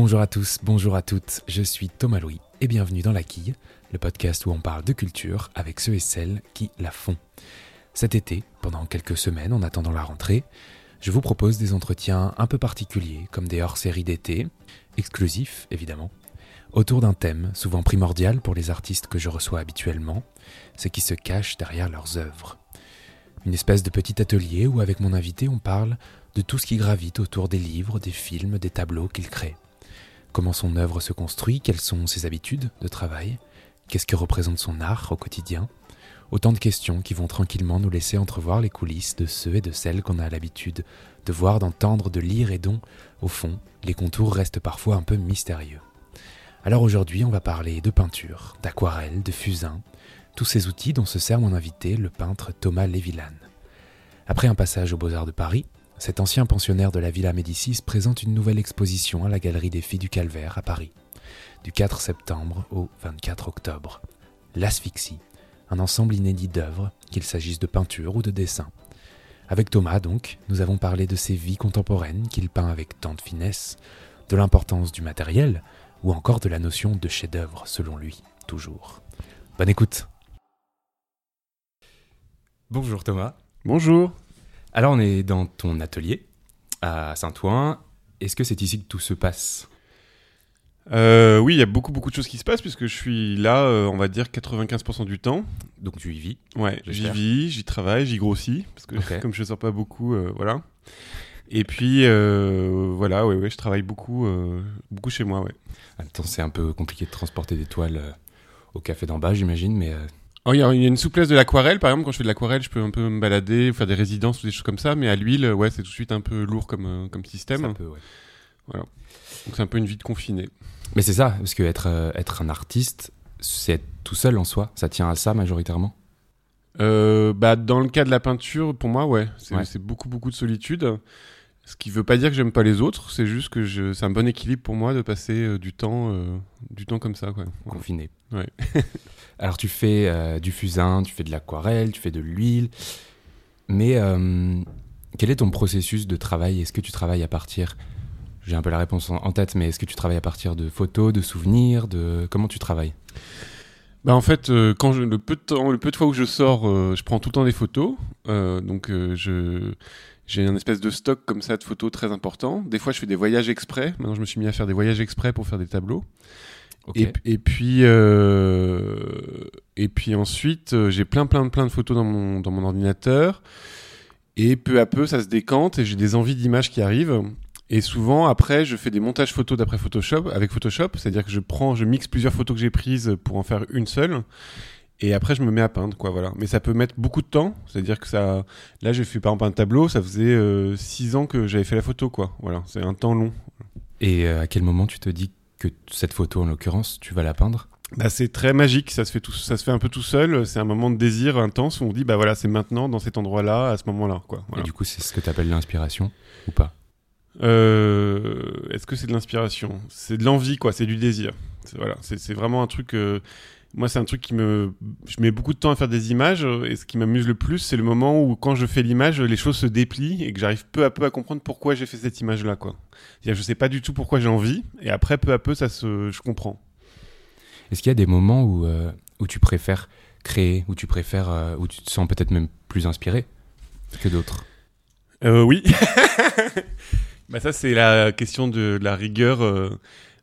Bonjour à tous, bonjour à toutes, je suis Thomas Louis et bienvenue dans La Quille, le podcast où on parle de culture avec ceux et celles qui la font. Cet été, pendant quelques semaines en attendant la rentrée, je vous propose des entretiens un peu particuliers, comme des hors-séries d'été, exclusifs évidemment, autour d'un thème souvent primordial pour les artistes que je reçois habituellement, ce qui se cache derrière leurs œuvres. Une espèce de petit atelier où avec mon invité on parle de tout ce qui gravite autour des livres, des films, des tableaux qu'il crée. Comment son œuvre se construit, quelles sont ses habitudes de travail, qu'est-ce que représente son art au quotidien. Autant de questions qui vont tranquillement nous laisser entrevoir les coulisses de ceux et de celles qu'on a l'habitude de voir, d'entendre, de lire et dont, au fond, les contours restent parfois un peu mystérieux. Alors aujourd'hui, on va parler de peinture, d'aquarelle, de fusain, tous ces outils dont se sert mon invité, le peintre Thomas Lévillane. Après un passage aux Beaux-Arts de Paris, cet ancien pensionnaire de la Villa Médicis présente une nouvelle exposition à la Galerie des Filles du Calvaire à Paris, du 4 septembre au 24 octobre. L'asphyxie, un ensemble inédit d'œuvres, qu'il s'agisse de peinture ou de dessin. Avec Thomas, donc, nous avons parlé de ses vies contemporaines qu'il peint avec tant de finesse, de l'importance du matériel, ou encore de la notion de chef-d'œuvre, selon lui, toujours. Bonne écoute Bonjour Thomas. Bonjour. Alors on est dans ton atelier à Saint-Ouen. Est-ce que c'est ici que tout se passe? Euh, Oui, il y a beaucoup beaucoup de choses qui se passent puisque je suis là, euh, on va dire 95% du temps. Donc tu y vis Ouais, j'y vis, j'y travaille, j'y grossis parce que comme je sors pas beaucoup, euh, voilà. Et puis voilà, ouais, ouais, je travaille beaucoup, beaucoup chez moi, ouais. Attends, c'est un peu compliqué de transporter des toiles au café d'en bas, j'imagine, mais Oh, il y, a une souplesse de l'aquarelle, par exemple, quand je fais de l'aquarelle, je peux un peu me balader, faire des résidences ou des choses comme ça, mais à l'huile, ouais, c'est tout de suite un peu lourd comme, euh, comme système. Un peu, ouais. Voilà. Donc c'est un peu une vie de confiné. Mais c'est ça, parce que être, euh, être un artiste, c'est être tout seul en soi, ça tient à ça majoritairement? Euh, bah, Dans le cas de la peinture, pour moi, ouais, c'est beaucoup, beaucoup de solitude. Ce qui veut pas dire que j'aime pas les autres, c'est juste que je... c'est un bon équilibre pour moi de passer du temps, du temps comme ça, quoi. Confiné. Ouais. Alors tu fais euh, du fusain, tu fais de l'aquarelle, tu fais de l'huile, mais euh, quel est ton processus de travail? Est-ce que tu travailles à partir, j'ai un peu la réponse en, tête, mais est-ce que tu travailles à partir de photos, de souvenirs, de comment tu travailles? Bah en fait, euh, quand je, le peu de temps, le peu de fois où je sors, je prends tout le temps des photos. donc je j'ai un espèce de stock comme ça de photos très important. Des fois, je fais des voyages exprès. Maintenant, je me suis mis à faire des voyages exprès pour faire des tableaux. Et, puis, euh, et puis ensuite, euh, j'ai plein, plein, plein de photos dans mon, dans mon ordinateur. Et peu à peu, ça se décante et j'ai des envies d'images qui arrivent. Et souvent, après, je fais des montages photos d'après Photoshop, avec Photoshop. C'est-à-dire que je prends, je mixe plusieurs photos que j'ai prises pour en faire une seule. Et après, je me mets à peindre, quoi, voilà. Mais ça peut mettre beaucoup de temps. C'est-à-dire que ça, là, j'ai fait par exemple un tableau, ça faisait euh, six ans que j'avais fait la photo, quoi. Voilà. C'est un temps long. Et à quel moment tu te dis que cette photo, en l'occurrence, tu vas la peindre? Bah, c'est très magique, ça se, fait tout, ça se fait un peu tout seul, c'est un moment de désir intense où on dit bah voilà, c'est maintenant, dans cet endroit-là, à ce moment-là. Quoi. Et du coup, c'est ce que tu appelles l'inspiration ou pas? Euh, Est-ce que c'est de l'inspiration? C'est de l'envie, quoi, c'est du désir. Voilà, c'est vraiment un truc. Euh, moi, c'est un truc qui me. Je mets beaucoup de temps à faire des images, et ce qui m'amuse le plus, c'est le moment où, quand je fais l'image, les choses se déplient et que j'arrive peu à peu à comprendre pourquoi j'ai fait cette image-là, quoi. Je sais pas du tout pourquoi j'ai envie, et après, peu à peu, ça se, je comprends. Est-ce qu'il y a des moments où, euh, où tu préfères créer, où tu préfères, euh, où tu te sens peut-être même plus inspiré que d'autres? Euh, Oui. bah ça, c'est la question de, de la rigueur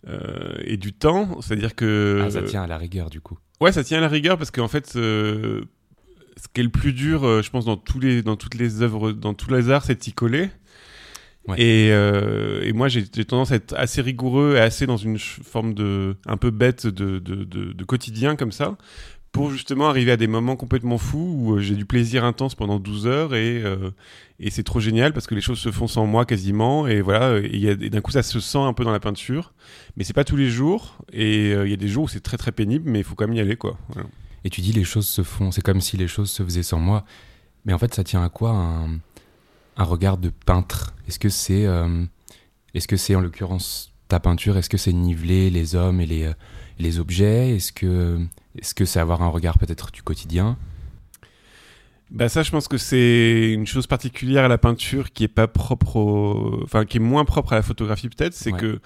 euh, et du temps. C'est-à-dire que. Ah, ça tient à la rigueur, du coup. Ouais, ça tient à la rigueur parce qu'en fait, ce qui est le plus dur, euh, je pense, dans, tous les, dans toutes les œuvres, dans tous les arts, c'est d'y coller. Et, euh, et, moi, j'ai tendance à être assez rigoureux et assez dans une forme de un peu bête de, de, de, de quotidien comme ça, pour justement arriver à des moments complètement fous où j'ai du plaisir intense pendant 12 heures et, et c'est trop génial parce que les choses se font sans moi quasiment et voilà et, d'un coup ça se sent un peu dans la peinture. Mais c'est pas tous les jours et euh, il y a des jours où c'est très très pénible mais il faut quand même y aller quoi. Et tu dis les choses se font c'est comme si les choses se faisaient sans moi. Mais en fait ça tient à quoi un, un regard de peintre? Est-ce que c'est euh, est-ce que c'est en l'occurrence ta peinture? Est-ce que c'est niveler les hommes et les, euh, les objets? Est-ce que est-ce que c'est avoir un regard peut-être du quotidien? Bah ça, je pense que c'est une chose particulière à la peinture qui est pas propre, enfin qui est moins propre à la photographie peut-être, c'est que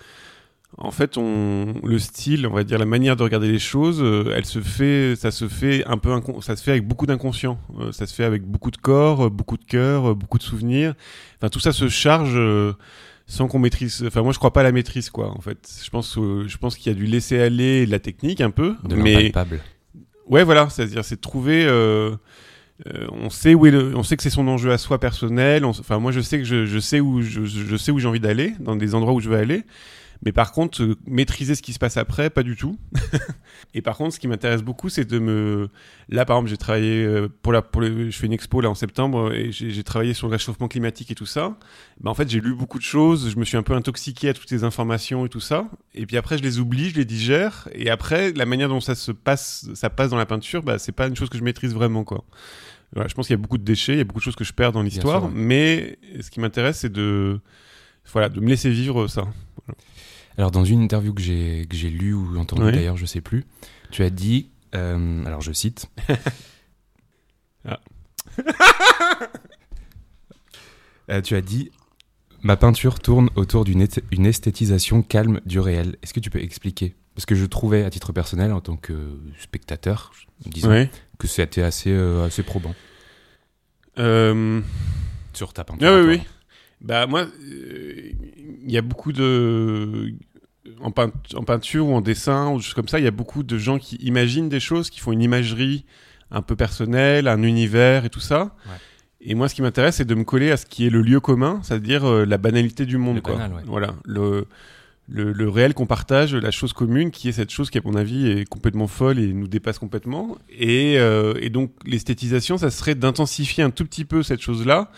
en fait, on, le style, on va dire la manière de regarder les choses, euh, elle se fait, ça se fait un peu, ça se fait avec beaucoup d'inconscient. Euh, ça se fait avec beaucoup de corps, euh, beaucoup de cœur, beaucoup de souvenirs. Enfin, tout ça se charge sans qu'on maîtrise. Enfin, moi, je crois pas à la maîtrise, quoi. En fait, je pense, je pense qu'il y a du laisser aller, de la technique un peu, de mais ouais, voilà, c'est-à-dire c'est de trouver. on sait où est le, on sait que c'est son enjeu à soi personnel. enfin, moi, je sais que je, je sais où je, je sais où j'ai envie d'aller, dans des endroits où je veux aller. Mais par contre, euh, maîtriser ce qui se passe après, pas du tout. et par contre, ce qui m'intéresse beaucoup, c'est de me. Là, par exemple, j'ai travaillé euh, pour la, pour je fais une expo là en septembre et j'ai travaillé sur le réchauffement climatique et tout ça. Ben, en fait, j'ai lu beaucoup de choses. Je me suis un peu intoxiqué à toutes ces informations et tout ça. Et puis après, je les oublie, je les digère. Et après, la manière dont ça se passe, ça passe dans la peinture, bah, c'est pas une chose que je maîtrise vraiment, quoi. Voilà, je pense qu'il y a beaucoup de déchets, il y a beaucoup de choses que je perds dans l'histoire, mais ce qui m'intéresse, c'est de, voilà, de me laisser vivre ça. Alors, dans une interview que j'ai, que j'ai lue ou entendue d'ailleurs, je sais plus, tu as dit, euh, alors je cite. ah. Euh, tu as dit Ma peinture tourne autour d'une une esthétisation calme du réel. Est-ce que tu peux expliquer? Parce que je trouvais, à titre personnel, en tant que spectateur, disons, que c'était assez, euh, assez probant. Sur ta peinture. Ah, oui, oui. Bah, moi, il y a beaucoup de en, peinture ou en dessin ou juste comme ça, il y a beaucoup de gens qui imaginent des choses, qui font une imagerie un peu personnelle, un univers et tout ça. Et moi, ce qui m'intéresse, c'est de me coller à ce qui est le lieu commun, c'est-à-dire euh, la banalité du monde. quoi. Voilà, le, le, réel qu'on partage, la chose commune, qui est cette chose qui, à mon avis, est complètement folle et nous dépasse complètement. Et, euh, et donc, l'esthétisation, ça serait d'intensifier un tout petit peu cette chose-là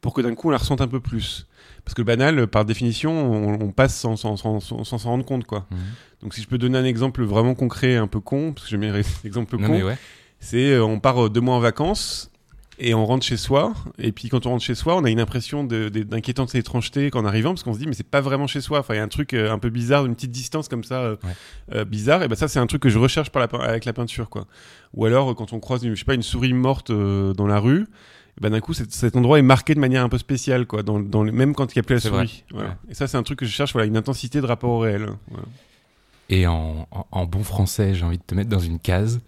pour que d'un coup, on la ressente un peu plus. Parce que le banal, par définition, on, passe sans s'en rendre compte, quoi. Mhm. Donc si je peux donner un exemple vraiment concret, un peu con, parce que j'aime bien les exemples cons, c'est euh, on part euh, deux mois en vacances et on rentre chez soi. Et puis quand on rentre chez soi, on a une impression d'inquiétante étrangeté qu'en arrivant, parce qu'on se dit mais c'est pas vraiment chez soi. Enfin, il y a un truc euh, un peu bizarre, une petite distance comme ça, bizarre. Et ben ça, c'est un truc que je recherche par la, avec la peinture, quoi. Ou alors quand on croise, une, je sais pas, une souris morte dans la rue bah, d'un coup cet, endroit est marqué de manière un peu spéciale quoi dans, dans même quand il n'y a plus la souris. Et ça c'est un truc que je cherche voilà une intensité de rapport au réel et en, en, bon français j'ai envie de te mettre dans une case.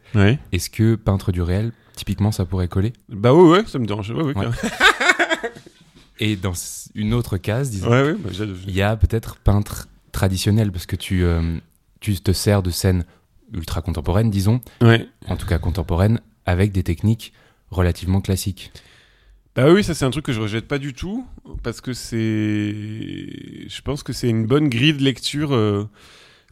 Est-ce que peintre du réel typiquement ça pourrait coller? Bah oui ouais ça me dérange et dans une autre case disons bah, il y a peut-être peintre traditionnel parce que tu euh, tu te sers de scènes ultra contemporaines disons. En tout cas contemporaines avec des techniques relativement classiques bah oui, ça c'est un truc que je rejette pas du tout parce que c'est, je pense que c'est une bonne grille de lecture. Euh,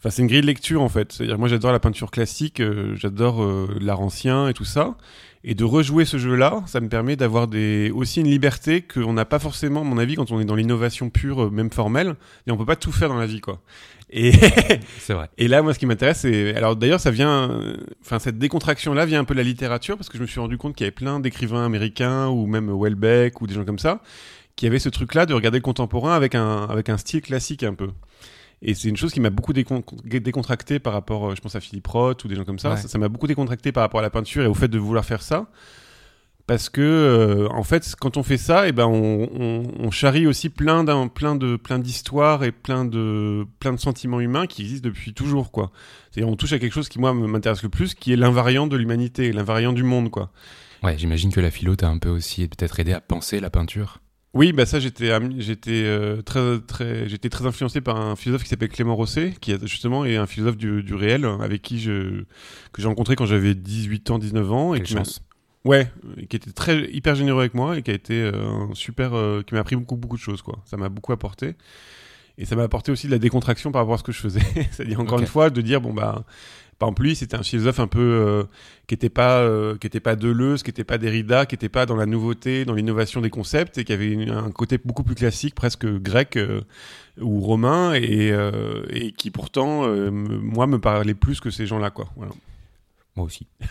enfin, c'est une grille de lecture en fait. C'est-à-dire, moi j'adore la peinture classique, euh, j'adore euh, l'art ancien et tout ça. Et de rejouer ce jeu-là, ça me permet d'avoir des... aussi une liberté qu'on n'a pas forcément, à mon avis, quand on est dans l'innovation pure, même formelle. Et on peut pas tout faire dans la vie, quoi. Et c'est vrai. Et là, moi, ce qui m'intéresse, c'est alors d'ailleurs, ça vient, enfin, cette décontraction-là vient un peu de la littérature parce que je me suis rendu compte qu'il y avait plein d'écrivains américains ou même Welbeck ou des gens comme ça qui avaient ce truc-là de regarder le contemporain avec un avec un style classique un peu. Et c'est une chose qui m'a beaucoup décontracté par rapport, je pense à Philippe Roth ou des gens comme ça. Ça m'a beaucoup décontracté par rapport à la peinture et au fait de vouloir faire ça. Parce que euh, en fait quand on fait ça et eh ben on, charrie aussi plein plein de plein d'histoires et plein de plein de sentiments humains qui existent depuis toujours quoi. C'est on touche à quelque chose qui moi m'intéresse le plus qui est l'invariant de l'humanité l'invariant du monde quoi. Ouais j'imagine que la philo t'a un peu aussi peut-être aidé à penser la peinture oui, bah ça j'étais j'étais euh, très très j'étais très influencé par un philosophe qui s'appelle Clément Rosset qui justement est un philosophe du, du réel avec qui je que j'ai rencontré quand j'avais 18 ans 19 ans et qui Ouais, qui était très hyper généreux avec moi et qui a été euh, un super, euh, qui m'a appris beaucoup beaucoup de choses quoi. Ça m'a beaucoup apporté et ça m'a apporté aussi de la décontraction par rapport à ce que je faisais. C'est-à-dire encore une fois de dire bon bah par exemple lui c'était un philosophe un peu euh, qui était pas qui était pas Deleuze, qui était pas Derrida, qui était pas dans la nouveauté, dans l'innovation des concepts et qui avait un côté beaucoup plus classique, presque grec ou romain et, et qui pourtant moi me parlait plus que ces gens-là quoi. Voilà. Moi aussi.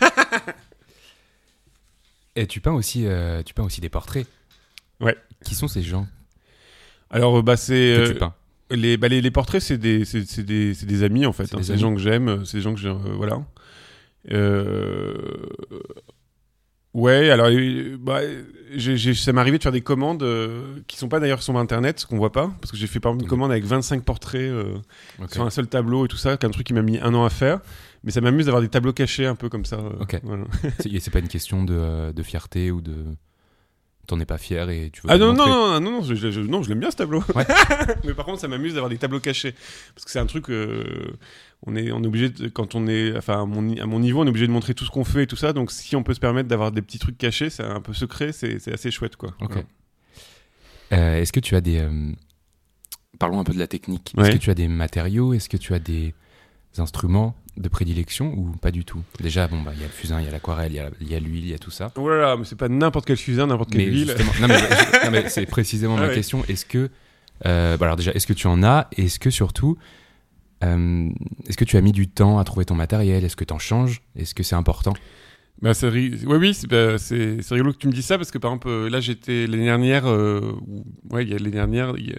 Et tu peins aussi, euh, tu peins aussi des portraits. Ouais. Qui sont ces gens? Alors, euh, bah, c'est. Que tu euh, peins. Les, bah, les, les, portraits, c'est des, c'est, des, des, amis en fait. C'est hein. des, gens que j'aime, c'est des gens que je. voilà. Ouais, alors euh, bah, j'ai- j'ai- ça m'est arrivé de faire des commandes euh, qui sont pas d'ailleurs sur internet, qu'on voit pas, parce que j'ai fait par exemple une Ok. commande avec 25 portraits euh, Ok. sur un seul tableau et tout ça, qui est un truc qui m'a mis un an à faire. Mais ça m'amuse d'avoir des tableaux cachés un peu comme ça. euh, Ok. voilà. C'est c'est pas une question de, euh, de fierté ou de. T'en es pas fier et tu veux. Ah non, non, non, non, non, je, non, je l'aime bien ce tableau. Ouais. mais par contre, ça m'amuse d'avoir des tableaux cachés. Parce que c'est un truc, euh, on, est, on est obligé, de- quand on est, enfin, à mon, ni- à mon niveau, on est obligé de montrer tout ce qu'on fait et tout ça. Donc si on peut se permettre d'avoir des petits trucs cachés, c'est un peu secret, c'est assez chouette, quoi. Ok. Euh, Est-ce que tu as des. euh, Parlons un peu de la technique. Est-ce Ouais. que tu as des matériaux? Est-ce que tu as des instruments? De prédilection ou pas du tout? Déjà, bon, bah, il y a le fusain, il y a l'aquarelle, il y a- l'huile, il y a tout ça. Oh là là, mais c'est pas n'importe quel fusain, n'importe quelle huile. non, mais, c'est précisément Ah ma ouais. question. Est-ce que. euh, bah alors, déjà, est-ce que tu en as? Et Est-ce que surtout. euh, est-ce que tu as mis du temps à trouver ton matériel? Est-ce que tu en changes? Est-ce que c'est important? Bah, c'est ri- ouais, oui, c'est bah, c'est- c'est rigolo que tu me dises ça parce que par exemple, euh, là j'étais l'année dernière, euh, ou- ouais, il y a l'année dernière, y a-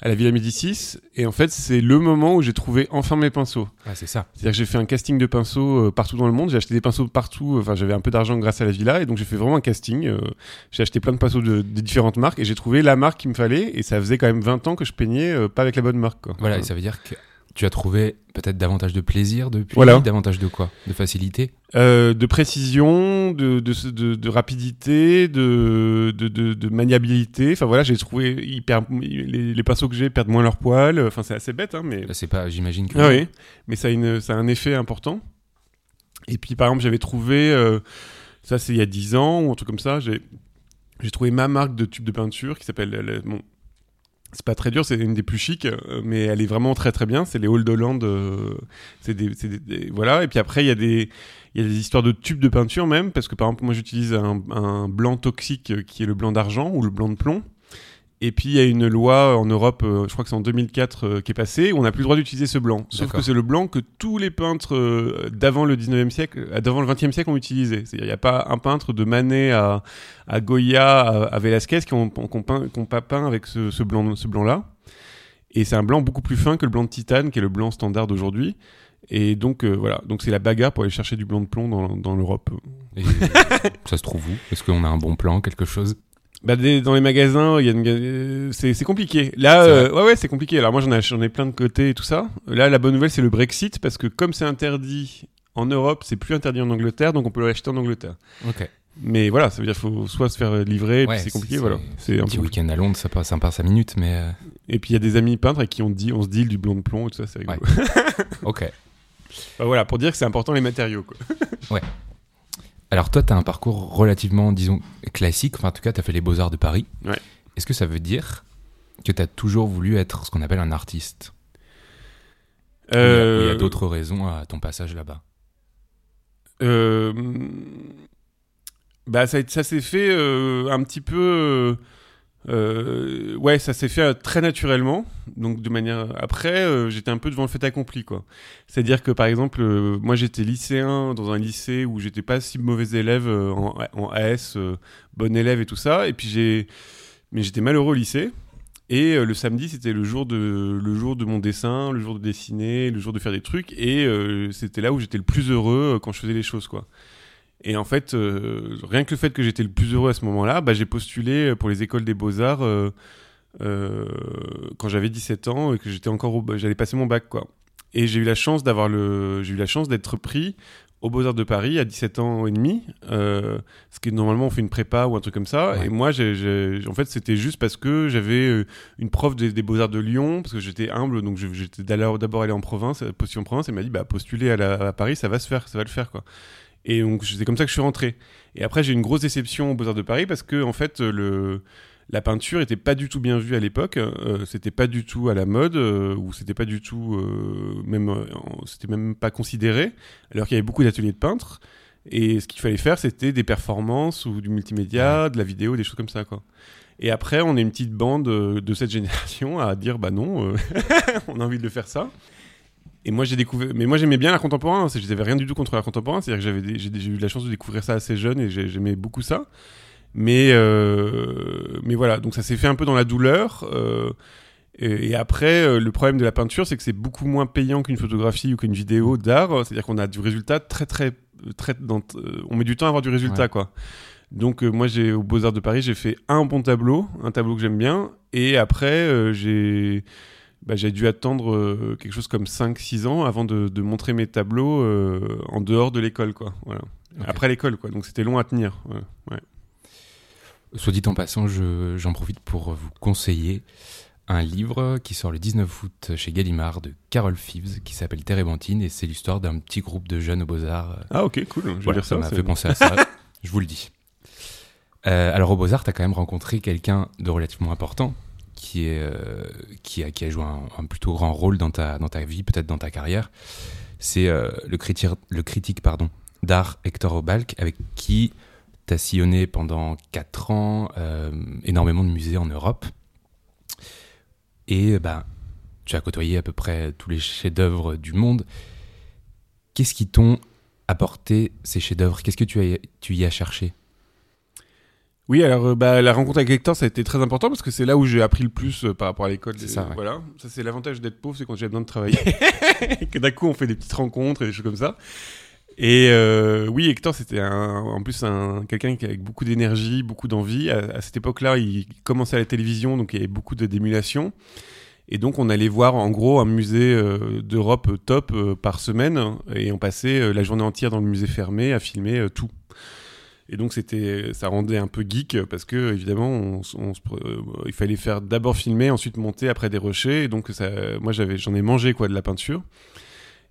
à la Villa Médicis, et en fait, c'est le moment où j'ai trouvé enfin mes pinceaux. Ah, c'est ça. C'est-à-dire que j'ai fait un casting de pinceaux euh, partout dans le monde. J'ai acheté des pinceaux partout. euh, Enfin, j'avais un peu d'argent grâce à la villa, et donc j'ai fait vraiment un casting. euh, j'ai acheté plein de pinceaux de, de différentes marques, et j'ai trouvé la marque qu'il me fallait. Et ça faisait quand même 20 ans que je peignais euh, pas avec la bonne marque. Quoi. Voilà, et ça veut dire que tu as trouvé peut-être davantage de plaisir depuis Voilà. Davantage de quoi? De facilité? Euh, de précision, de, de, de, de rapidité, de, maniabilité. Enfin voilà, j'ai trouvé hyper les, les pinceaux que j'ai perdent moins leur poil. Enfin, c'est assez bête, hein, mais C'est pas, j'imagine que. Ah oui, mais ça a, une, ça a un effet important. Et puis, par exemple, j'avais trouvé, euh, ça c'est il y a 10 ans ou un truc comme ça, j'ai j'ai trouvé ma marque de tube de peinture qui s'appelle. Bon, c'est pas très dur, c'est une des plus chics, euh, mais elle est vraiment très très bien. C'est les Old Holland. euh, c'est des, des- voilà. Et puis après, il y a des. Il y a des histoires de tubes de peinture même, parce que par exemple, moi j'utilise un, un blanc toxique qui est le blanc d'argent ou le blanc de plomb. Et puis il y a une loi en Europe, euh, je crois que c'est en 2004 euh, qui est passée, où on n'a plus le droit d'utiliser ce blanc. Sauf que c'est le blanc que tous les peintres euh, d'avant le 19e siècle, euh, d'avant le 20e siècle ont utilisé. C'est-à-dire il n'y a pas un peintre de Manet à, à Goya, à, à Velázquez qui ont, qui ont peint- qui ont pas peint avec ce, ce blanc, ce blanc-là. Et c'est un blanc beaucoup plus fin que le blanc de titane, qui est le blanc standard d'aujourd'hui. Et donc euh, voilà, donc c'est la bagarre pour aller chercher du blanc de plomb dans, dans l'Europe. Ça se trouve où? Est-ce qu'on a un bon plan, quelque chose? Bah, des- dans les magasins, il y a une c'est c'est compliqué. Là, C'est euh, ouais, ouais, c'est compliqué. Alors moi, j'en ai, j'en ai plein de côtés et tout ça. Là, la bonne nouvelle, c'est le Brexit parce que comme c'est interdit en Europe, c'est plus interdit en Angleterre, donc on peut l'acheter en Angleterre. Ok. Mais voilà, ça veut dire qu'il faut soit se faire livrer, et Ouais, puis c'est compliqué, c'est- voilà. C'est Un un petit week-end à Londres, ça passe, ça passe 5 minutes, mais. euh, Et puis il y a des amis peintres avec qui on dit, on se deal du blanc de plomb et tout ça, c'est rigolo. Ok. Bah, voilà, pour dire que c'est important les matériaux. Quoi. Alors, toi, tu as un parcours relativement, disons, classique. Enfin, en tout cas, tu as fait les Beaux-Arts de Paris. Ouais. Est-ce que ça veut dire que tu as toujours voulu être ce qu'on appelle un artiste? Il y a- Euh, d'autres raisons à ton passage là-bas? Euh, bah ça, ça s'est fait euh, un petit peu euh, ouais ça s'est fait euh, très naturellement donc de manière après euh, j'étais un peu devant le fait accompli quoi c'est à dire que par exemple moi j'étais lycéen dans un lycée où j'étais pas si mauvais élève en, en AS bon élève et tout ça et puis j'ai mais j'étais malheureux au lycée et le samedi, c'était le jour de le jour de mon dessin, le jour de dessiner, le jour de faire des trucs. Et c'était là où j'étais le plus heureux quand je faisais les choses, quoi. Et en fait, euh, rien que le fait que j'étais le plus heureux à ce moment-là, bah, j'ai postulé pour les écoles des beaux-arts euh, euh, quand j'avais 17 ans et que j'étais encore au- j'allais passer mon bac, quoi. Et j'ai eu la chance d'avoir le j'ai eu la chance d'être pris aux Beaux-Arts de Paris à 17 ans et demi, euh, ce qui est normalement on fait une prépa ou un truc comme ça. Ouais. Et moi, en fait, c'était juste parce que j'avais euh, une prof des, des Beaux-Arts de Lyon, parce que j'étais humble, donc j'étais d'abord allé en province, euh, postuler en province, et m'a dit, bah, postuler à, la- à Paris, ça va se faire, ça va le faire, quoi. Et donc, c'est comme ça que je suis rentré. Et après, j'ai eu une grosse déception aux Beaux-Arts de Paris, parce que, en fait, le, la peinture était pas du tout bien vue à l'époque, euh, c'était pas du tout à la mode, euh, ou c'était pas du tout, euh, même, euh, c'était même pas considéré, alors qu'il y avait beaucoup d'ateliers de peintres. Et ce qu'il fallait faire, c'était des performances ou du multimédia, de la vidéo, des choses comme ça, quoi. Et après, on est une petite bande euh, de cette génération à dire, bah non, euh, on a envie de faire ça. Et moi, j'ai découvert. Mais moi, j'aimais bien l'art contemporain. hein. N'avais rien du tout contre l'art contemporain. C'est-à-dire que j'avais, j'ai, eu la chance de découvrir ça assez jeune et j'ai- j'aimais beaucoup ça. Mais, euh, mais voilà. Donc ça s'est fait un peu dans la douleur. euh, et, et après, euh, le problème de la peinture, c'est que c'est beaucoup moins payant qu'une photographie ou qu'une vidéo d'art. C'est-à-dire qu'on a du résultat très très très, dans, on met du temps à avoir du résultat, quoi. Donc moi j'ai au Beaux Arts de Paris j'ai fait un bon tableau, un tableau que j'aime bien, et après j'ai bah, j'ai dû attendre euh, quelque chose comme 5-6 ans avant de, de montrer mes tableaux euh, en dehors de l'école quoi. Voilà. Après l'école quoi, donc c'était long à tenir. Ouais. Soit dit en passant, je- j'en profite pour vous conseiller un livre qui sort le 19 août chez Gallimard de Carole Fives qui s'appelle Térébenthine et c'est l'histoire d'un petit groupe de jeunes aux Beaux-Arts. Ah ok cool, je vais Voilà, lire ça. m'a fait penser à ça, je vous le dis. Euh, alors aux Beaux-Arts, tu as quand même rencontré quelqu'un de relativement important qui, est, euh, qui, a, qui a joué un, plutôt grand rôle dans ta, dans ta vie, peut-être dans ta carrière. C'est euh, le, critique, le critique pardon, d'art Hector Obalk avec qui tu as sillonné pendant 4 ans euh, énormément de musées en Europe. Et bah, tu as côtoyé à peu près tous les chefs-d'œuvre du monde. Qu'est-ce qui t'ont apporté ces chefs-d'œuvre? Qu'est-ce que tu, as, tu y as cherché? Oui, alors euh, bah, la rencontre avec Hector, ça a été très important parce que c'est là où j'ai appris le plus euh, par rapport à l'école. C'est ça, ouais. Voilà, ça c'est l'avantage d'être pauvre, c'est quand j'ai besoin de travailler, Et que d'un coup on fait des petites rencontres et des choses comme ça. Et euh, oui, Hector, c'était un- en plus un, quelqu'un qui avec beaucoup d'énergie, beaucoup d'envie. À, à cette époque-là, il commençait à la télévision, donc il y avait beaucoup de- d'émulation. Et donc on allait voir en gros un musée euh, d'Europe top euh, par semaine et on passait la journée entière dans le musée fermé à filmer tout. Et donc c'était, ça rendait un peu geek parce que évidemment, euh, il fallait faire d'abord filmer, ensuite monter, après des rushers. Et donc ça, moi j'avais, j'en ai mangé quoi de la peinture.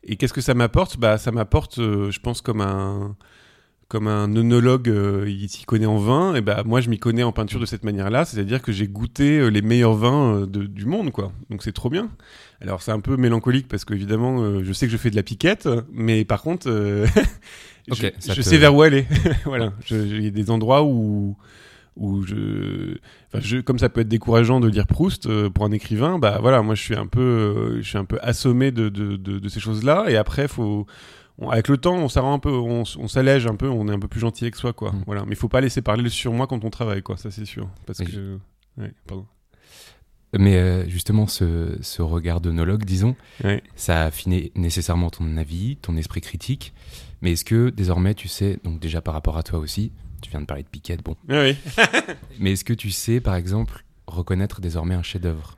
Et qu'est-ce que ça m'apporte? Bah ça m'apporte, euh, je pense comme un comme un œnologue, euh, il s'y connaît en vin, et bah moi je m'y connais en peinture de cette manière-là, c'est-à-dire que j'ai goûté les meilleurs vins du monde, quoi. Donc c'est trop bien. Alors c'est un peu mélancolique parce qu'évidemment je sais que je fais de la piquette, mais par contre je, ça je te- sais vers où aller. voilà, il y a des endroits où où je, enfin, je, comme ça peut être décourageant de lire Proust euh, pour un écrivain, bah voilà, moi je suis un peu, euh, je suis un peu assommé de, de, de, de ces choses-là, et après faut, on- avec le temps, on s'arrête un peu, on, s'allège un peu, on est un peu plus gentil avec soi, quoi. Mm. Voilà, mais il faut pas laisser parler sur moi quand on travaille, quoi. Ça c'est sûr, parce que, ouais, pardon. Mais euh, justement, ce, ce regard d'onologue, disons, Ouais. ça a affiné nécessairement ton avis, ton esprit critique. Mais est-ce que désormais, tu sais, donc déjà par rapport à toi aussi, tu viens de parler de Piquette, bon, oui. mais est-ce que tu sais, par exemple, reconnaître désormais un chef-d'œuvre?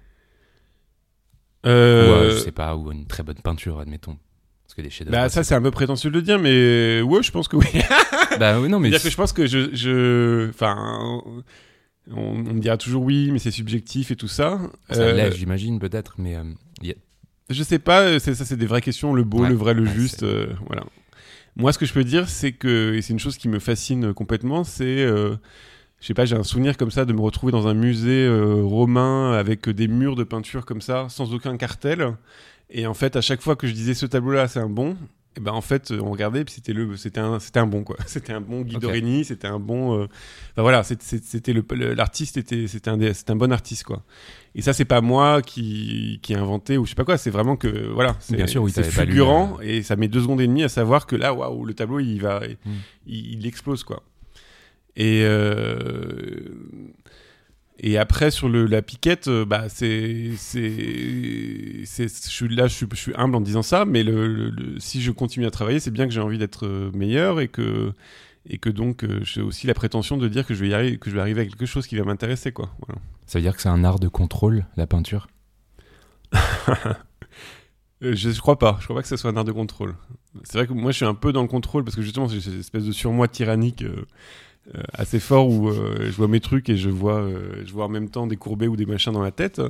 Ou, Euh, euh, je sais pas, ou une très bonne peinture, admettons Parce que des chefs-d'œuvre. bah ça c'est un peu prétentieux de le dire, mais ouais, je pense que oui. Bah oui, non, mais. C'est-à-dire que je pense que je, je, enfin, on, me dira toujours oui, mais c'est subjectif et tout ça. Ça Euh, l'est, j'imagine, peut-être, mais. euh, y a- Je sais pas, c'est ça, c'est des vraies questions, le beau, Ouais, le vrai, le ouais, juste, euh, voilà. Moi, ce que je peux dire, c'est que, et c'est une chose qui me fascine complètement, c'est, euh, je sais pas, j'ai un souvenir comme ça de me retrouver dans un musée euh, romain avec des murs de peinture comme ça, sans aucun cartel. Et en fait, à chaque fois que je disais ce tableau-là, c'est un bon, et ben en fait, on regardait, puis c'était le, c'était un, c'était un bon quoi. C'était un bon Guido Ok. Reni, c'était un bon, euh, enfin voilà, c'était le, l'artiste était, c'était un, c'était un bon artiste quoi. Et ça, c'est pas moi qui, qui ai inventé ou je sais pas quoi. C'est vraiment que voilà, c'est, Bien sûr, oui, c'est pas lu, fulgurant et ça met deux secondes et demie à savoir que là, waouh, le tableau il va, Mm. il, il explose quoi. Et euh, et après sur le, la piquette, euh, bah c'est c'est c'est je suis là, je suis, je suis humble en disant ça, mais le, le- le- si je continue à travailler, c'est bien que j'ai envie d'être euh, meilleur et que et que donc euh, j'ai aussi la prétention de dire que je vais y arriver, que je vais arriver à quelque chose qui va m'intéresser quoi. Voilà. Ça veut dire que c'est un art de contrôle, la peinture? Je, je crois pas. Je crois pas que ce soit un art de contrôle. C'est vrai que moi, je suis un peu dans le contrôle parce que justement, j'ai cette espèce de surmoi tyrannique euh, assez fort où euh, je vois mes trucs et je vois, euh, je vois en même temps des courbés ou des machins dans la tête.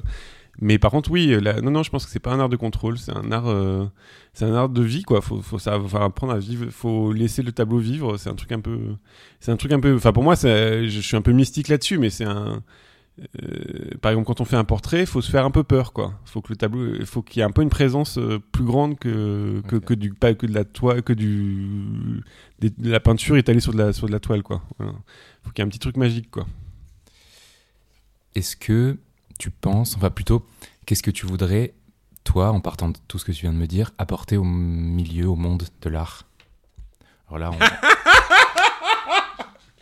Mais par contre, oui, non, non, je pense que c'est pas un art de contrôle. C'est un art, euh, c'est un art de vie, quoi. Faut, faut savoir apprendre à vivre. Faut laisser le tableau vivre. C'est un truc un peu, c'est un truc un peu. Enfin, pour moi, je suis un peu mystique là-dessus, mais c'est un. Euh, par exemple, quand on fait un portrait, il faut se faire un peu peur, quoi. Faut que le tableau, il faut qu'il y ait un peu une présence euh, plus grande que que, du pas que de la toile, que du des- de la peinture étalée sur de la sur de la toile, quoi. Voilà. Faut qu'il y ait un petit truc magique, quoi. Est-ce que tu penses, enfin plutôt, qu'est-ce que tu voudrais, toi, en partant de tout ce que tu viens de me dire, apporter au milieu, au monde de l'art? Alors là, on,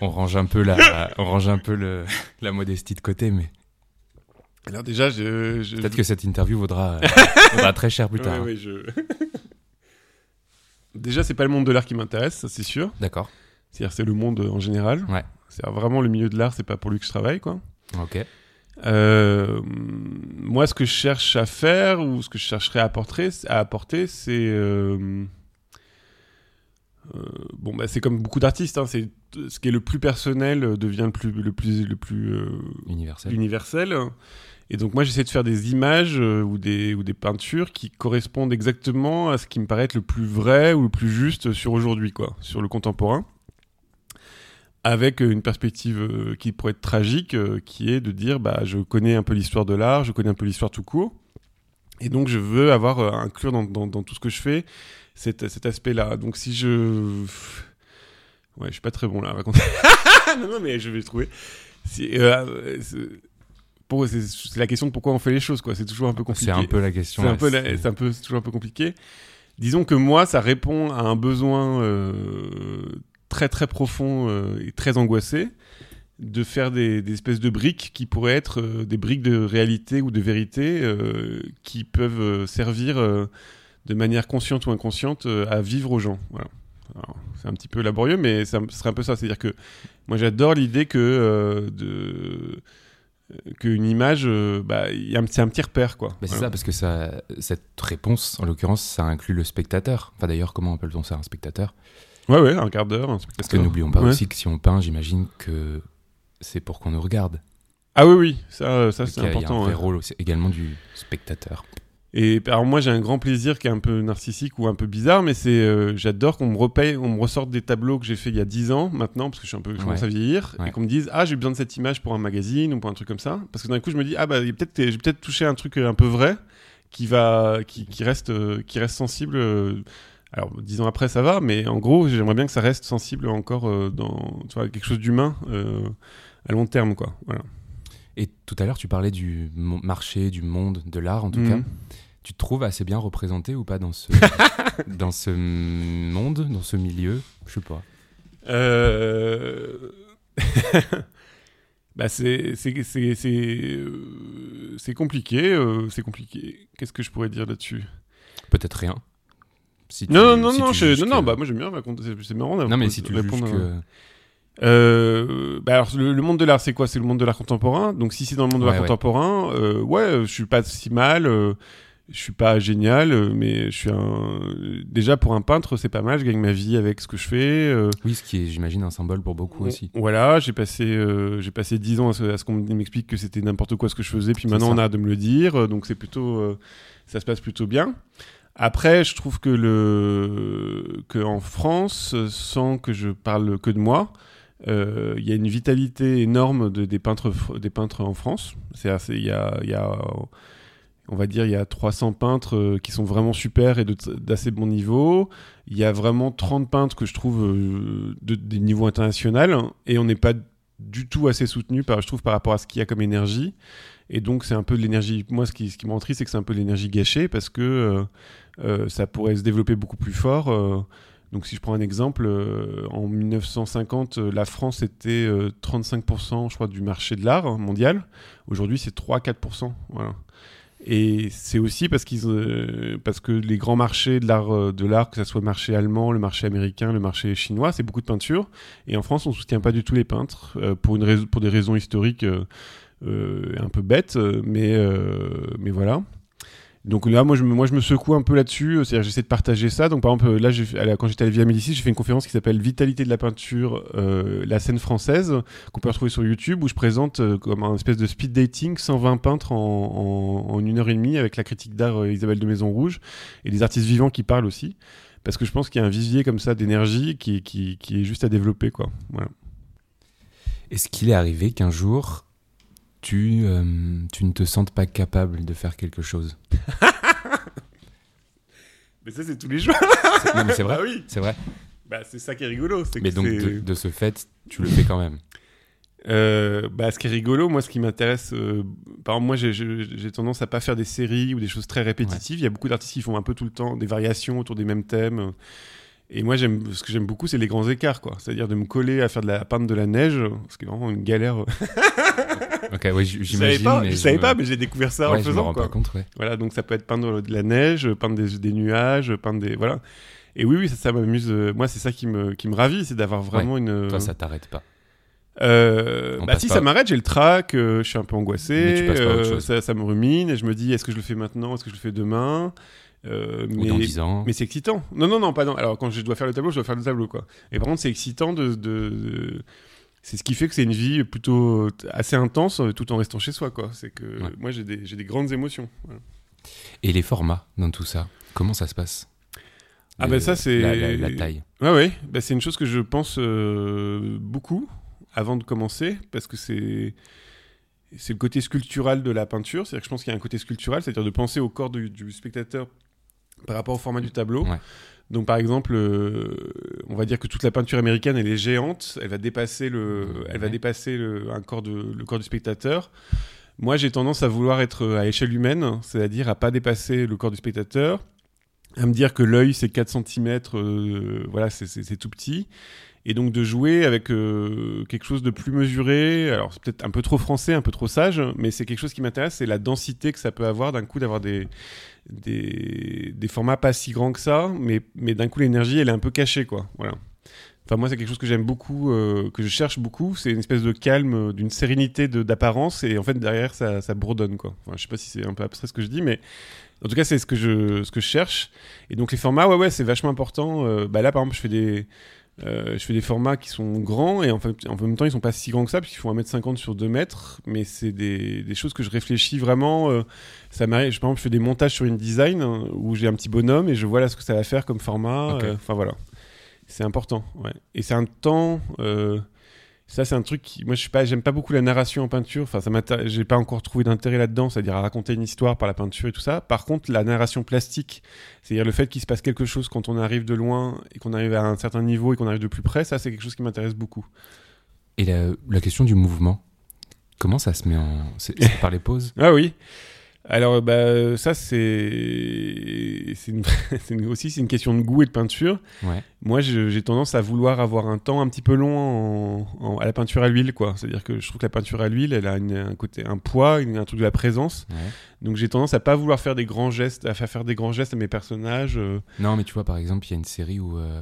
on range un peu la, on range un peu le, la modestie de côté, mais Alors déjà, je, je- peut-être que cette interview vaudra, vaudra très cher plus tard. Ouais, ouais, je... Déjà, c'est pas le monde de l'art qui m'intéresse, ça c'est sûr. D'accord. C'est-à-dire, c'est le monde en général. Ouais. C'est vraiment le milieu de l'art, c'est pas pour lui que je travaille, quoi. Ok. Euh, moi, ce que je cherche à faire ou ce que je chercherais à apporter, à apporter, c'est euh, euh, bon, bah, c'est comme beaucoup d'artistes. Hein, c'est ce qui est le plus personnel euh, devient le plus le plus le plus euh, Universel. universel. Et donc moi j'essaie de faire des images euh, ou, des, ou des peintures qui correspondent exactement à ce qui me paraît être le plus vrai ou le plus juste sur aujourd'hui, quoi, sur le contemporain. Avec une perspective qui pourrait être tragique, qui est de dire bah, je connais un peu l'histoire de l'art, je connais un peu l'histoire tout court. Et donc je veux avoir inclure dans, dans, dans tout ce que je fais cet, cet aspect-là. Donc si je... Ouais, je suis pas très bon là à raconter. non, non, mais je vais le trouver. Si, euh, c'est- la question de pourquoi on fait les choses, quoi. C'est toujours un peu compliqué. C'est un peu la question. C'est un peu, c'est- un peu, toujours un peu compliqué. Disons que moi, ça répond à un besoin euh, très très profond euh, et très angoissé de faire des, des espèces de briques qui pourraient être euh, des briques de réalité ou de vérité qui peuvent servir de manière consciente ou inconsciente euh, à vivre aux gens. Voilà. C'est un petit peu laborieux, mais ça, ce serait un peu ça. C'est-à-dire que moi, j'adore l'idée que euh, de qu'une image, euh, bah, c'est un petit repère, quoi. Mais c'est Voilà. ça, parce que ça, cette réponse, en l'occurrence, ça inclut le spectateur. Enfin, d'ailleurs, comment appelle-t-on ça, un spectateur? Ouais, ouais, un quart d'heure, un Parce que spectateur. n'oublions pas Ouais. aussi que si on peint, j'imagine que c'est pour qu'on nous regarde. Ah oui, oui, ça, ça c'est important. Il y a un vrai ouais. rôle aussi, également du spectateur. Et alors moi j'ai un grand plaisir qui est un peu narcissique ou un peu bizarre, mais c'est euh, j'adore qu'on me repaye, on me ressorte des tableaux que j'ai fait il y a 10 ans maintenant parce que je suis un peu je commence Ouais. à vieillir Ouais. et qu'on me dise ah j'ai besoin de cette image pour un magazine ou pour un truc comme ça parce que d'un coup je me dis ah bah peut-être j'ai peut-être touché un truc euh, un peu vrai qui va qui, qui reste euh, qui reste sensible. euh, alors dix ans après ça va, mais en gros j'aimerais bien que ça reste sensible encore euh, dans tu vois, quelque chose d'humain euh, à long terme quoi. Voilà. Et tout à l'heure, tu parlais du marché, du monde, de l'art en tout Mhm. cas. Tu te trouves assez bien représenté ou pas dans ce, dans ce monde, dans ce milieu? Je sais pas. Euh... bah c'est euh, compliqué euh, c'est compliqué qu'est-ce que je pourrais dire là-dessus? Peut-être rien. Si tu- non non si non tu je- juges non non que- bah moi j'aime bien raconter c'est- marrant d'avoir- Non, mais si tu répondre à- que. Euh, bah alors le, le monde de l'art c'est quoi? C'est le monde de l'art contemporain donc si c'est dans le monde de Ouais, l'art ouais. contemporain euh, ouais je suis pas si mal euh, je suis pas génial euh, mais je suis un déjà pour un peintre c'est pas mal je gagne ma vie avec ce que je fais euh, Oui, ce qui est, j'imagine, un symbole pour beaucoup aussi. Voilà, j'ai passé, euh, j'ai passé 10 ans à ce, qu'on m'explique que c'était n'importe quoi ce que je faisais, puis maintenant ça. on a de me le dire, euh, donc c'est plutôt, euh, ça se passe plutôt bien. Après, je trouve que le, que en France, euh, sans que je parle que de moi, euh, il y a une vitalité énorme de, des peintres, des peintres en France. Il y a, on va dire, il y a 300 peintres euh, qui sont vraiment super et de- d'assez bon niveau. Il y a vraiment 30 peintres que je trouve euh, de, des niveaux internationaux et on n'est pas du tout assez soutenu par, je trouve, par rapport à ce qu'il y a comme énergie. Et donc, c'est un peu de l'énergie. Moi, ce qui, ce qui me rend triste, c'est que c'est un peu de l'énergie gâchée parce que euh, euh, ça pourrait se développer beaucoup plus fort. euh. Donc, si je prends un exemple, euh, en 1950, euh, la France était euh, 35%, je crois, du marché de l'art hein, mondial. Aujourd'hui, c'est 3-4%. Voilà. Et c'est aussi parce qu'ils, euh, parce que les grands marchés de l'art, euh, que ce soit le marché allemand, le marché américain, le marché chinois, c'est beaucoup de peinture. Et en France, on soutient pas du tout les peintres euh, pour une pour des raisons historiques euh, euh, un peu bêtes, euh, mais euh, mais voilà. Donc là, moi je, me, moi, je me secoue un peu là-dessus. euh, C'est-à-dire, j'essaie de partager ça. Donc, par exemple, là, j'ai fait- à la- quand j'étais à la Villa Médicis, j'ai fait une conférence qui s'appelle Vitalité de la peinture, euh, la scène française, qu'on peut retrouver sur YouTube, où je présente euh, comme un espèce de speed dating 120 peintres en, en, en une heure et demie avec la critique d'art euh, Isabelle de Maison Rouge et des artistes vivants qui parlent aussi. Parce que je pense qu'il y a un vivier comme ça d'énergie qui, qui, qui est juste à développer, quoi. Voilà. Est-ce qu'il est arrivé qu'un jour, tu, euh, tu ne te sentes pas capable de faire quelque chose Mais ça, c'est tous les jours. C'est- Non, mais c'est vrai. Ah oui. C'est vrai. Bah, c'est ça qui est rigolo. Mais que donc, de, de ce fait, tu le fais quand même. Euh, bah, ce qui est rigolo, moi, ce qui m'intéresse, euh, par exemple, moi, j'ai tendance à pas faire des séries ou des choses très répétitives. Il y a beaucoup d'artistes qui font un peu tout le temps des variations autour des mêmes thèmes. Et moi, j'aime, ce que j'aime beaucoup, c'est les grands écarts, quoi. C'est-à-dire de me coller à faire de la peindre de la neige, ce qui est vraiment une galère. Ok, oui, j- Je savais j'imagine. pas, mais je savais me- pas, mais j'ai découvert ça ouais, en je me faisant, rends quoi. pas compte, ouais. Voilà, donc ça peut être peindre de la neige, peindre des, des nuages, peindre des. Voilà. Et oui, oui, ça, ça m'amuse. euh, Moi, c'est ça qui me, qui me ravit, c'est d'avoir vraiment une. Toi, ça t'arrête pas. Euh, bah si ça m'arrête, j'ai le trac, euh, je suis un peu angoissé, euh, ça, ça me rumine et je me dis est-ce que je le fais maintenant, est-ce que je le fais demain? Euh, Ou mais dans 10 ans. mais c'est excitant. Non non non pas non. Alors quand je dois faire le tableau, je dois faire le tableau quoi. Et par contre c'est excitant de, de- de- c'est ce qui fait que c'est une vie plutôt assez intense euh, tout en restant chez soi quoi. C'est que Ouais. moi j'ai des j'ai des grandes émotions. voilà. Et les formats dans tout ça, comment ça se passe? Ah bah ça, c'est- La, la- la taille. Ouais, ouais. Bah, c'est une chose que je pense euh, beaucoup avant de commencer, parce que c'est c'est le côté sculptural de la peinture. C'est-à-dire que je pense qu'il y a un côté sculptural, c'est-à-dire de penser au corps du, du spectateur par rapport au format du tableau. Ouais. Donc, par exemple, euh, on va dire que toute la peinture américaine, elle est géante. Elle va dépasser le, elle va dépasser le, un corps de, le corps du spectateur. Moi, j'ai tendance à vouloir être à échelle humaine, c'est-à-dire à pas dépasser le corps du spectateur, à me dire que l'œil c'est 4 cm, voilà, c'est- c'est c'est tout petit, et donc de jouer avec euh, quelque chose de plus mesuré. Alors c'est peut-être un peu trop français, un peu trop sage, mais c'est quelque chose qui m'intéresse, c'est la densité que ça peut avoir d'un coup d'avoir des, des des formats pas si grands que ça, mais mais d'un coup l'énergie elle est un peu cachée quoi, voilà. Enfin, moi, c'est quelque chose que j'aime beaucoup, euh, que je cherche beaucoup. C'est une espèce de calme, euh, d'une sérénité d'apparence, et en fait, derrière, ça, ça bourdonne, quoi. Enfin, je sais pas si c'est un peu abstrait ce que je dis, mais en tout cas, c'est ce que je, ce que je cherche. Et donc, les formats, ouais, ouais, c'est vachement important. Euh, bah là, par exemple, je fais des, euh, je fais des formats qui sont grands, et en, fait, en même temps, ils sont pas si grands que ça, puisqu'ils font 1m50 sur 2 mètres, mais c'est des, des choses que je réfléchis vraiment. euh, ça m'arrive, je- par exemple, je fais des montages sur une design, hein, où j'ai un petit bonhomme, et je vois là ce que ça va faire comme format. Ok. euh, Enfin, voilà. C'est important, ouais. Et c'est un temps. Ça, c'est un truc qui. Moi, je suis pas. J'aime pas beaucoup la narration en peinture. Enfin, ça. J'ai pas encore trouvé d'intérêt là-dedans, c'est-à-dire à raconter une histoire par la peinture et tout ça. Par contre, la narration plastique, c'est-à-dire le fait qu'il se passe quelque chose quand on arrive de loin et qu'on arrive à un certain niveau et qu'on arrive de plus près, ça, c'est quelque chose qui m'intéresse beaucoup. Et la, la question du mouvement, comment ça se met en. C'est par les pauses Ah oui. Alors, bah, ça, c'est. Une... aussi c'est une question de goût et de peinture. Ouais. Moi, j'ai tendance à vouloir avoir un temps un petit peu long en- en- à la peinture à l'huile, quoi. C'est-à-dire que je trouve que la peinture à l'huile, elle a une- un côté, un poids, une- un truc de la présence. Ouais. Donc, j'ai tendance à pas vouloir faire des grands gestes, à faire faire des grands gestes à mes personnages. euh. Non, mais tu vois, par exemple, il y a une série où, euh,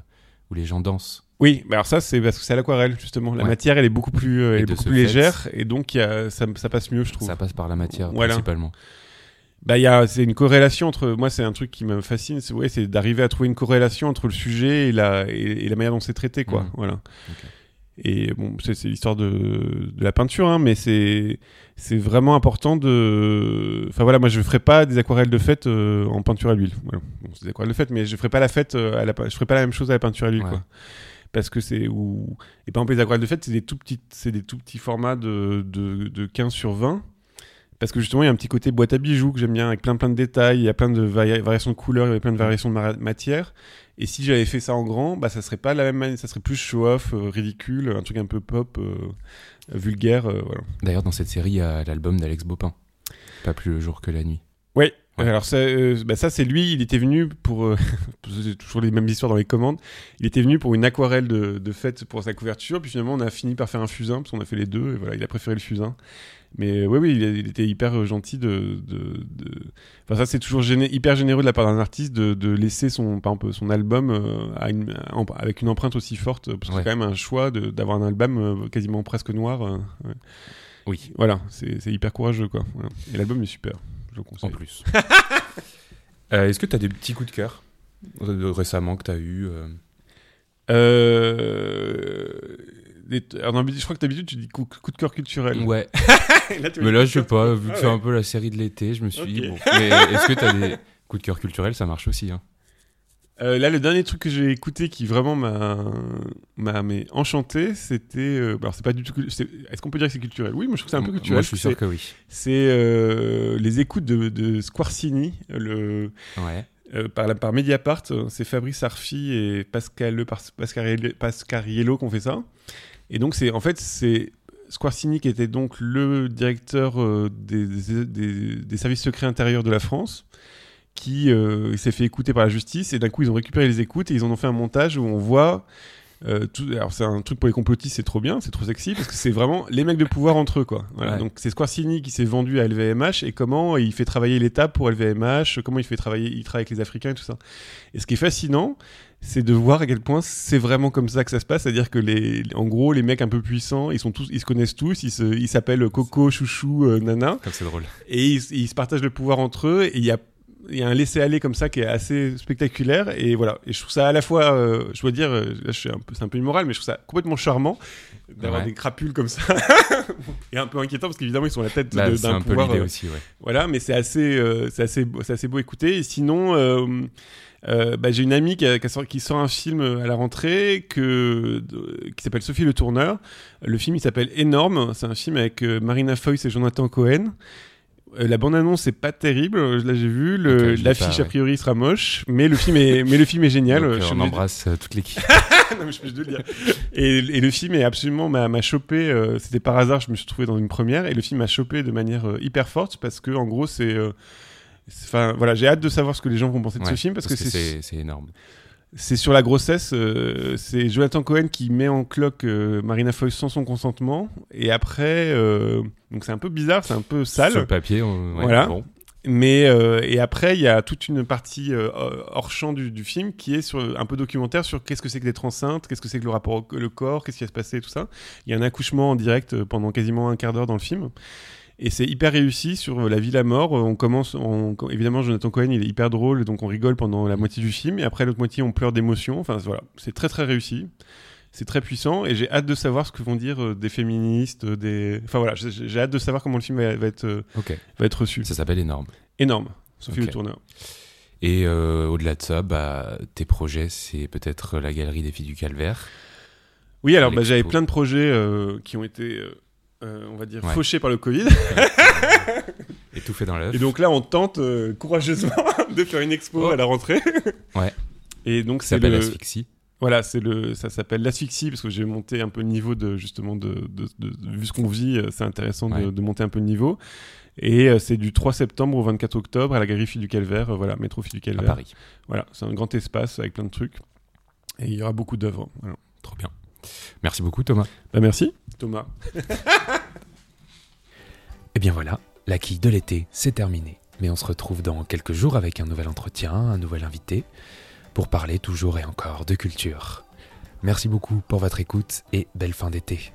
où les gens dansent. Oui, mais alors ça, c'est parce que c'est à l'aquarelle, justement. La Ouais. matière, elle est beaucoup plus, euh, elle est beaucoup plus fait- légère, et donc il y a- ça, ça passe mieux, je trouve. Ça passe par la matière, Voilà. principalement. Bah, il y a, c'est une corrélation entre, moi, c'est un truc qui me fascine, c'est, ouais, c'est d'arriver à trouver une corrélation entre le sujet et la, et, et la manière dont c'est traité, quoi. Mhm. Voilà. Et bon, c'est, c'est l'histoire de, de la peinture, hein, mais c'est, c'est vraiment important de, enfin voilà, moi, je ferai pas des aquarelles de fête euh, en peinture à l'huile. Voilà. Bon, c'est des aquarelles de fête, mais je ferai pas la fête euh, à la, je ferai pas la même chose à la peinture à l'huile, Ouais. quoi. Parce que c'est où, et par exemple, les aquarelles de fête, c'est des tout petits, c'est des tout petits formats de, de, de 15 sur 20. Parce que justement, il y a un petit côté boîte à bijoux que j'aime bien, avec plein plein de détails, il y a plein de vari- variations de couleurs, il y a plein de variations de matière. Et si j'avais fait ça en grand, bah ça serait pas la même manière, ça serait plus show-off, euh, ridicule, un truc un peu pop, euh, vulgaire, euh, voilà. D'ailleurs, dans cette série, il y a l'album d'Alex Bopin. Pas plus le jour que la nuit. Ouais. Ouais. Alors ça, euh, bah ça c'est lui, il était venu pour, euh, c'est toujours les mêmes histoires dans les commandes. Il était venu pour une aquarelle de, de fête pour sa couverture, puis finalement on a fini par faire un fusain parce qu'on a fait les deux et voilà, il a préféré le fusain. Mais euh, oui, oui, il, était hyper euh, gentil de, de, de- Enfin ça c'est toujours géné- hyper généreux de la part d'un artiste de, de laisser son, par exemple, son album euh, à une- en- avec une empreinte aussi forte parce que Ouais. c'est quand même un choix d'avoir un album quasiment presque noir. ouais. Oui. Voilà, c'est c'est hyper courageux quoi. Voilà. Et l'album est super, je le En conseille. plus. Euh, Est-ce que tu as des petits coups de cœur euh, récemment que tu as eu euh, alors, je crois que d'habitude tu dis coup, coup de cœur culturel. Ouais. Là, Mais là, je sais pas, vu que Ah c'est un peu la série de l'été, je me suis dit, bon. Mais est-ce que tu as des coups de cœur culturels? Ça marche aussi. Hein. Euh, là, le dernier truc que j'ai écouté qui vraiment m'a enchanté, c'était. euh, alors, c'est pas du tout. Est-ce qu'on peut dire que c'est culturel? Oui, moi je trouve que c'est un peu culturel. Moi, je suis sûr que oui. C'est euh, les écoutes de, de Squarcini, le, Ouais. euh, par, par Mediapart. C'est Fabrice Arfi et Pascal Pascariello Pascariello qui ont fait ça. Et donc, c'est en fait, c'est Squarcini qui était donc le directeur des, des- des- des services secrets intérieurs de la France, qui euh, s'est fait écouter par la justice. Et d'un coup, ils ont récupéré les écoutes et ils en ont fait un montage où on voit Euh, tout, alors c'est un truc pour les complotistes, c'est trop bien, c'est trop sexy parce que c'est vraiment les mecs de pouvoir entre eux quoi. Voilà, Ouais. Donc c'est Squarcini qui s'est vendu à LVMH et comment il fait travailler l'État pour LVMH, comment il fait travailler, il travaille avec les Africains et tout ça. Et ce qui est fascinant, c'est de voir à quel point c'est vraiment comme ça que ça se passe, c'est-à-dire que les, en gros les mecs un peu puissants, ils sont tous, ils se connaissent tous, ils se- ils s'appellent Coco, Chouchou, euh, Nana Comme c'est drôle. et ils, ils se partagent le pouvoir entre eux et il y a il y a un laisser-aller comme ça qui est assez spectaculaire et voilà et je trouve ça à la fois euh, je dois dire euh, là je suis un peu c'est un peu immoral mais je trouve ça complètement charmant d'avoir Ouais. des crapules comme ça et un peu inquiétant parce qu'évidemment ils sont à la tête Bah, d'un un peu pouvoir l'idée euh, aussi, ouais. voilà mais c'est assez euh, c'est assez beau, c'est assez beau à écouter et sinon bah, j'ai une amie qui, a- qui a sort- qui sort un film à la rentrée que, qui s'appelle Sophie le Tourneur. Le film il s'appelle Énorme. C'est un film avec Marina Foïs et Jonathan Cohen. Euh, la bande-annonce c'est pas terrible, là j'ai vu. Le- Ok, je l'ai L'affiche a priori sera moche, mais le film est, mais le film est génial. Donc, Je euh, suis on embrasse euh, toute l'équipe. non, mais je peux juste le dire. Et, et le film est absolument m'a chopé. euh, C'était par hasard, je me suis trouvé dans une première et le film m'a chopé de manière euh, hyper forte parce que en gros c'est, euh, enfin voilà, j'ai hâte de savoir ce que les gens vont penser de ce film parce, que, c'est c'est énorme. C'est sur la grossesse. euh, c'est Jonathan Cohen qui met en cloque euh, Marina Foïs sans son consentement et après euh, donc c'est un peu bizarre, c'est un peu sale. Sur le papier, on- ouais, Voilà. bon. Mais euh, et après, il y a toute une partie euh, hors champ du, du film qui est sur un peu documentaire sur qu'est-ce que c'est que d'être enceinte, qu'est-ce que c'est que le rapport au le corps, qu'est-ce qui va se passer, tout ça. Il y a un accouchement en direct euh, pendant quasiment un quart d'heure dans le film. Et c'est hyper réussi sur la vie, la mort. Euh, On commence, on- évidemment, Jonathan Cohen, il est hyper drôle, donc on rigole pendant la moitié du film. Et après, l'autre moitié, on pleure d'émotion. Enfin, voilà, c'est très très réussi. C'est très puissant et j'ai hâte de savoir ce que vont dire euh, des féministes, euh, des. Enfin voilà, j'ai hâte de savoir comment le film va, va être, euh, va être reçu. ça s'appelle énorme. Énorme, Sophie Ok. Le Tourneur. Et euh, au-delà de ça, bah, tes projets, c'est peut-être la galerie des filles du calvaire. Oui, alors bah, j'avais plein de projets euh, qui ont été, euh, euh, on va dire, Ouais. fauchés par le Covid. Et tout fait dans l'œuf. Et donc là, on tente euh, courageusement de faire une expo Oh. à la rentrée. Ouais. Et donc Ça c'est s'appelle le, Asphyxie. voilà, c'est le, ça s'appelle l'asphyxie parce que j'ai monté un peu le niveau de justement de, de, de- vu ce qu'on vit, euh, c'est intéressant de, Ouais. de monter un peu le niveau. Et euh, c'est du 3 septembre au 24 octobre à la galerie Fille du Calvaire, voilà, métro Fille du à Calvaire. Paris. Voilà, c'est un grand espace avec plein de trucs. Et il y aura beaucoup d'œuvres. Voilà. Trop bien. Merci beaucoup, Thomas. Bah merci, Thomas. Et bien voilà, la quille de l'été, c'est terminé. Mais on se retrouve dans quelques jours avec un nouvel entretien, un nouvel invité, pour parler toujours et encore de culture. Merci beaucoup pour votre écoute et belle fin d'été.